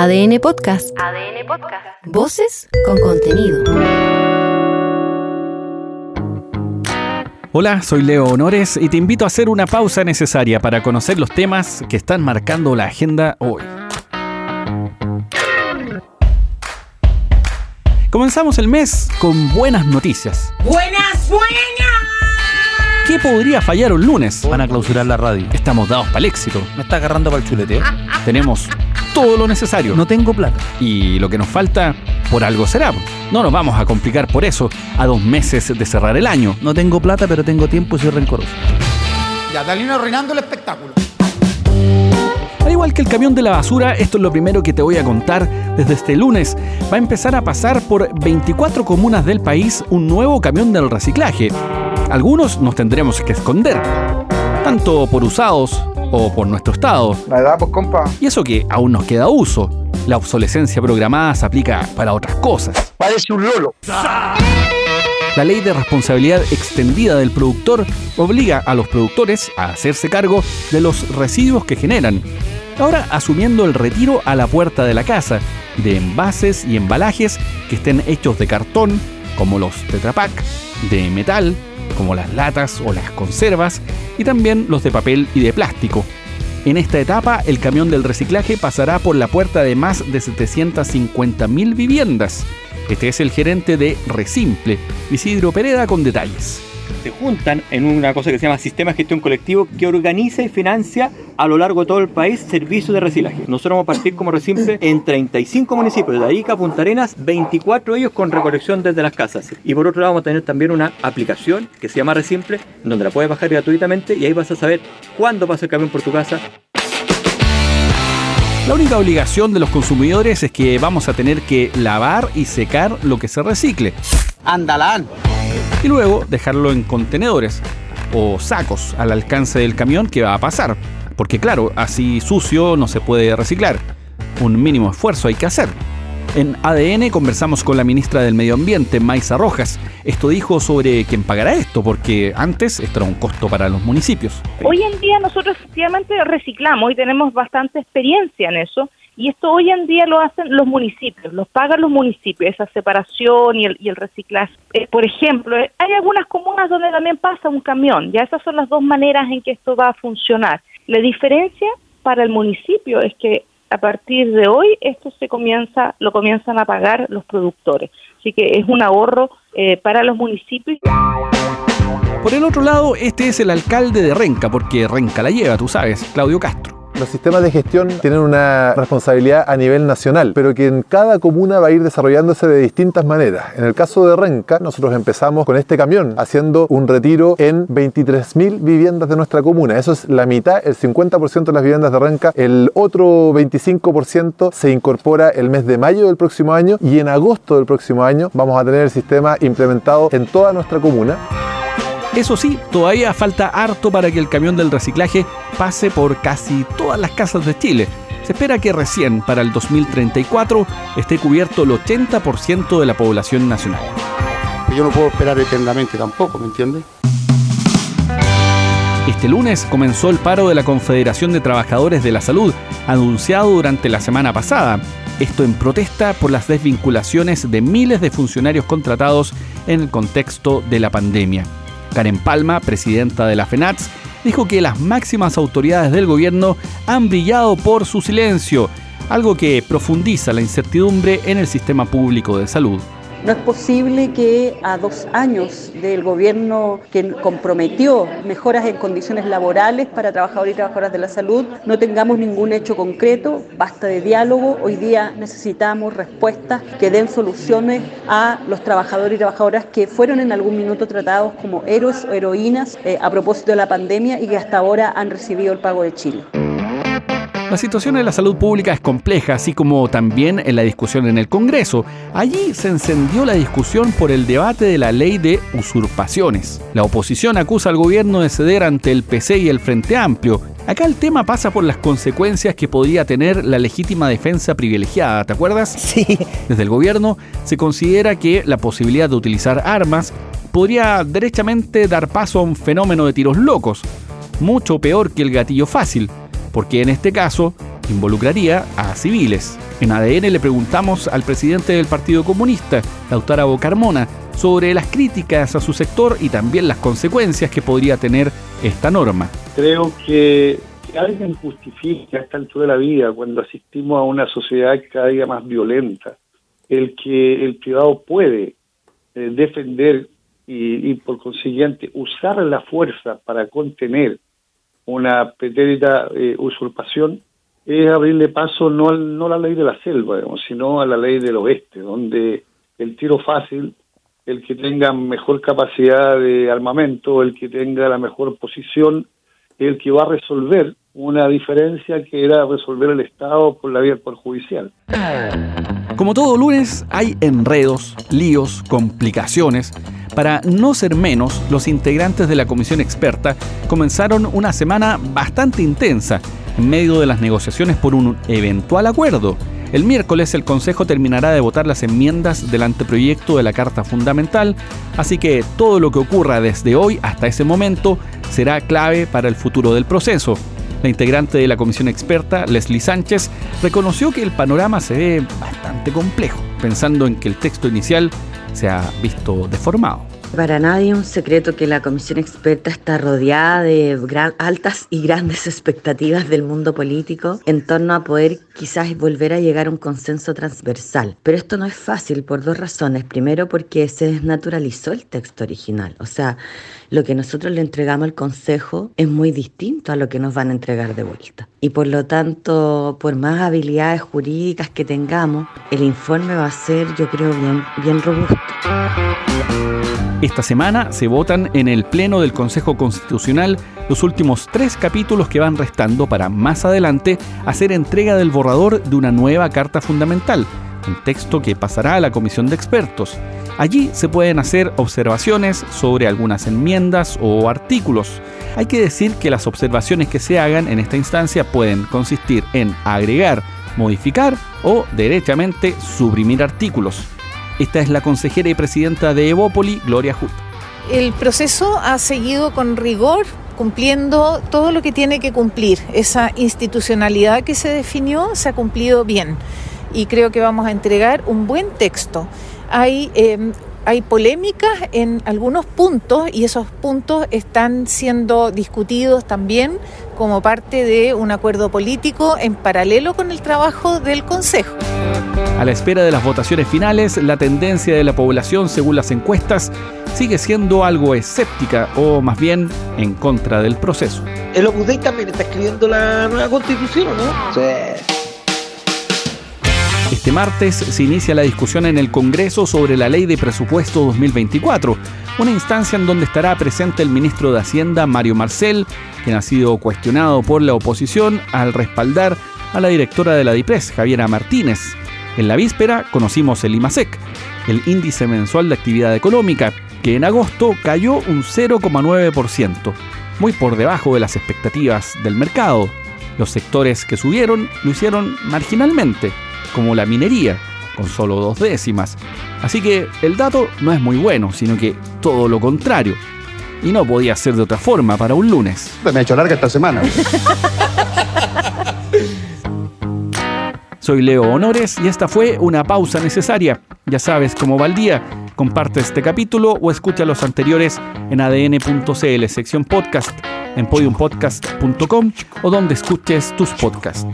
ADN Podcast. ADN Podcast. Voces con contenido. Hola, soy Leo Honores y te invito a hacer una pausa necesaria para conocer los temas que están marcando la agenda hoy. Comenzamos el mes con buenas noticias. ¡Buenas, buenas! ¿Qué podría fallar un lunes? Van a clausurar la radio. Estamos dados para el éxito. Me está agarrando para el chulete. ¿eh? Tenemos todo lo necesario. No tengo plata. Y lo que nos falta, por algo será. No nos vamos a complicar por eso a dos meses de cerrar el año. No tengo plata, pero tengo tiempo y soy rencoroso. Ya, Dalina arruinando el espectáculo. Al igual que el camión de la basura, esto es lo primero que te voy a contar. Desde este lunes va a empezar a pasar por 24 comunas del país un nuevo camión del reciclaje. Algunos nos tendremos que esconder, tanto por usados o por nuestro estado. La edad, pues, compa. Y eso que aún nos queda uso. La obsolescencia programada se aplica para otras cosas. Parece un lolo. La ley de responsabilidad extendida del productor obliga a los productores a hacerse cargo de los residuos que generan, ahora asumiendo el retiro a la puerta de la casa de envases y embalajes que estén hechos de cartón, como los Tetrapack, de metal, como las latas o las conservas, y también los de papel y de plástico. En esta etapa, el camión del reciclaje pasará por la puerta de más de 750.000 viviendas. Este es el gerente de Resimple, Isidro Pereda, con detalles. Se juntan en una cosa que se llama Sistema de Gestión Colectivo que organiza y financia a lo largo de todo el país servicios de reciclaje. Nosotros vamos a partir como Resimple en 35 municipios de Arica, Punta Arenas, 24 ellos con recolección desde las casas. Y por otro lado vamos a tener también una aplicación que se llama Resimple, donde la puedes bajar gratuitamente y ahí vas a saber cuándo pasa el camión por tu casa, La única obligación de los consumidores es que vamos a tener que lavar y secar lo que se recicle Andalán. Y luego dejarlo en contenedores o sacos al alcance del camión que va a pasar. Porque claro, así sucio no se puede reciclar. Un mínimo esfuerzo hay que hacer. En ADN conversamos con la ministra del Medio Ambiente, Maisa Rojas. Esto dijo sobre quién pagará esto, porque antes esto era un costo para los municipios. Hoy en día nosotros efectivamente reciclamos y tenemos bastante experiencia en eso. Y esto hoy en día lo hacen los municipios, los pagan los municipios, esa separación y el, reciclaje. Eh, por ejemplo, eh, hay algunas comunas donde también pasa un camión. Ya esas son las dos maneras en que esto va a funcionar. La diferencia para el municipio es que a partir de hoy esto se comienza, lo comienzan a pagar los productores. Así que es un ahorro eh, para los municipios. Por el otro lado, este es el alcalde de Renca, porque Renca la lleva, tú sabes, Claudio Castro. Los sistemas de gestión tienen una responsabilidad a nivel nacional, pero que en cada comuna va a ir desarrollándose de distintas maneras. En el caso de Renca, nosotros empezamos con este camión haciendo un retiro en 23.000 viviendas de nuestra comuna. Eso es la mitad, el 50% de las viviendas de Renca. El otro 25% se incorpora el mes de mayo del próximo año y en agosto del próximo año vamos a tener el sistema implementado en toda nuestra comuna. Eso sí, todavía falta harto para que el camión del reciclaje pase por casi todas las casas de Chile. Se espera que recién para el 2034 esté cubierto el 80% de la población nacional. Yo no puedo esperar eternamente tampoco, ¿me entiendes? Este lunes comenzó el paro de la Confederación de Trabajadores de la Salud, anunciado durante la semana pasada. Esto en protesta por las desvinculaciones de miles de funcionarios contratados en el contexto de la pandemia. Karen Palma, presidenta de la FENATS, dijo que las máximas autoridades del gobierno han brillado por su silencio, algo que profundiza la incertidumbre en el sistema público de salud. No es posible que a dos años del gobierno que comprometió mejoras en condiciones laborales para trabajadores y trabajadoras de la salud no tengamos ningún hecho concreto, basta de diálogo, hoy día necesitamos respuestas que den soluciones a los trabajadores y trabajadoras que fueron en algún minuto tratados como héroes o heroínas eh, a propósito de la pandemia y que hasta ahora han recibido el pago de Chile. La situación en la salud pública es compleja, así como también en la discusión en el Congreso. Allí se encendió la discusión por el debate de la ley de usurpaciones. La oposición acusa al gobierno de ceder ante el PC y el Frente Amplio. Acá el tema pasa por las consecuencias que podría tener la legítima defensa privilegiada, ¿te acuerdas? Sí. Desde el gobierno se considera que la posibilidad de utilizar armas podría derechamente dar paso a un fenómeno de tiros locos, mucho peor que el gatillo fácil porque en este caso involucraría a civiles. En ADN le preguntamos al presidente del Partido Comunista, Lautaro Carmona, sobre las críticas a su sector y también las consecuencias que podría tener esta norma. Creo que, alguien justifique a esta altura de la vida, cuando asistimos a una sociedad cada día más violenta, el que el privado puede eh, defender y, por consiguiente usar la fuerza para contener una pretérita eh, usurpación, es abrirle paso no, no a la ley de la selva, sino a la ley del oeste, donde el tiro fácil, el que tenga mejor capacidad de armamento, el que tenga la mejor posición, el que va a resolver una diferencia que era resolver el Estado por la vía por judicial. Como todo lunes, hay enredos, líos, complicaciones. Para no ser menos, los integrantes de la comisión experta comenzaron una semana bastante intensa en medio de las negociaciones por un eventual acuerdo. El miércoles el Consejo terminará de votar las enmiendas del anteproyecto de la Carta Fundamental, así que todo lo que ocurra desde hoy hasta ese momento será clave para el futuro del proceso. La integrante de la comisión experta, Leslie Sánchez, reconoció que el panorama se ve bastante complejo, pensando en que el texto inicial se ha visto deformado. Para nadie un secreto que la comisión experta está rodeada de altas y grandes expectativas del mundo político en torno a poder quizás volver a llegar a un consenso transversal. Pero esto no es fácil por dos razones. Primero porque se desnaturalizó el texto original. O sea, lo que nosotros le entregamos al Consejo es muy distinto a lo que nos van a entregar de vuelta. Y por lo tanto, por más habilidades jurídicas que tengamos, el informe va a ser, yo creo, bien, bien robusto. Esta semana se votan en el Pleno del Consejo Constitucional los últimos tres capítulos que van restando para más adelante hacer entrega del borrador de una nueva Carta Fundamental, un texto que pasará a la Comisión de Expertos. Allí se pueden hacer observaciones sobre algunas enmiendas o artículos. Hay que decir que las observaciones que se hagan en esta instancia pueden consistir en agregar, modificar o derechamente suprimir artículos. Esta es la consejera y presidenta de Evópoli, Gloria Hut. El proceso ha seguido con rigor, cumpliendo todo lo que tiene que cumplir. Esa institucionalidad que se definió se ha cumplido bien y creo que vamos a entregar un buen texto. Hay em, hay polémica en algunos puntos y esos puntos están siendo discutidos también como parte de un acuerdo político en paralelo con el trabajo del Consejo. A la espera de las votaciones finales, la tendencia de la población, según las encuestas, sigue siendo algo escéptica o más bien en contra del proceso. El Opus Dei también está escribiendo la nueva constitución, ¿no? Sí. Este martes se inicia la discusión en el Congreso sobre la Ley de Presupuesto 2024, una instancia en donde estará presente el ministro de Hacienda Mario Marcel, quien ha sido cuestionado por la oposición al respaldar a la directora de la DIPRES, Javiera Martínez. En la víspera conocimos el IMASEC, el índice mensual de actividad económica, que en agosto cayó un 0,9%, muy por debajo de las expectativas del mercado. Los sectores que subieron lo hicieron marginalmente, como la minería, con solo dos décimas. Así que el dato no es muy bueno, sino que todo lo contrario. Y no podía ser de otra forma para un lunes. Me ha hecho larga esta semana. Soy Leo Honores y esta fue una pausa necesaria. Ya sabes cómo va el día. Comparte este capítulo o escucha los anteriores en adn.cl, sección podcast, en podiumpodcast.com o donde escuches tus podcasts.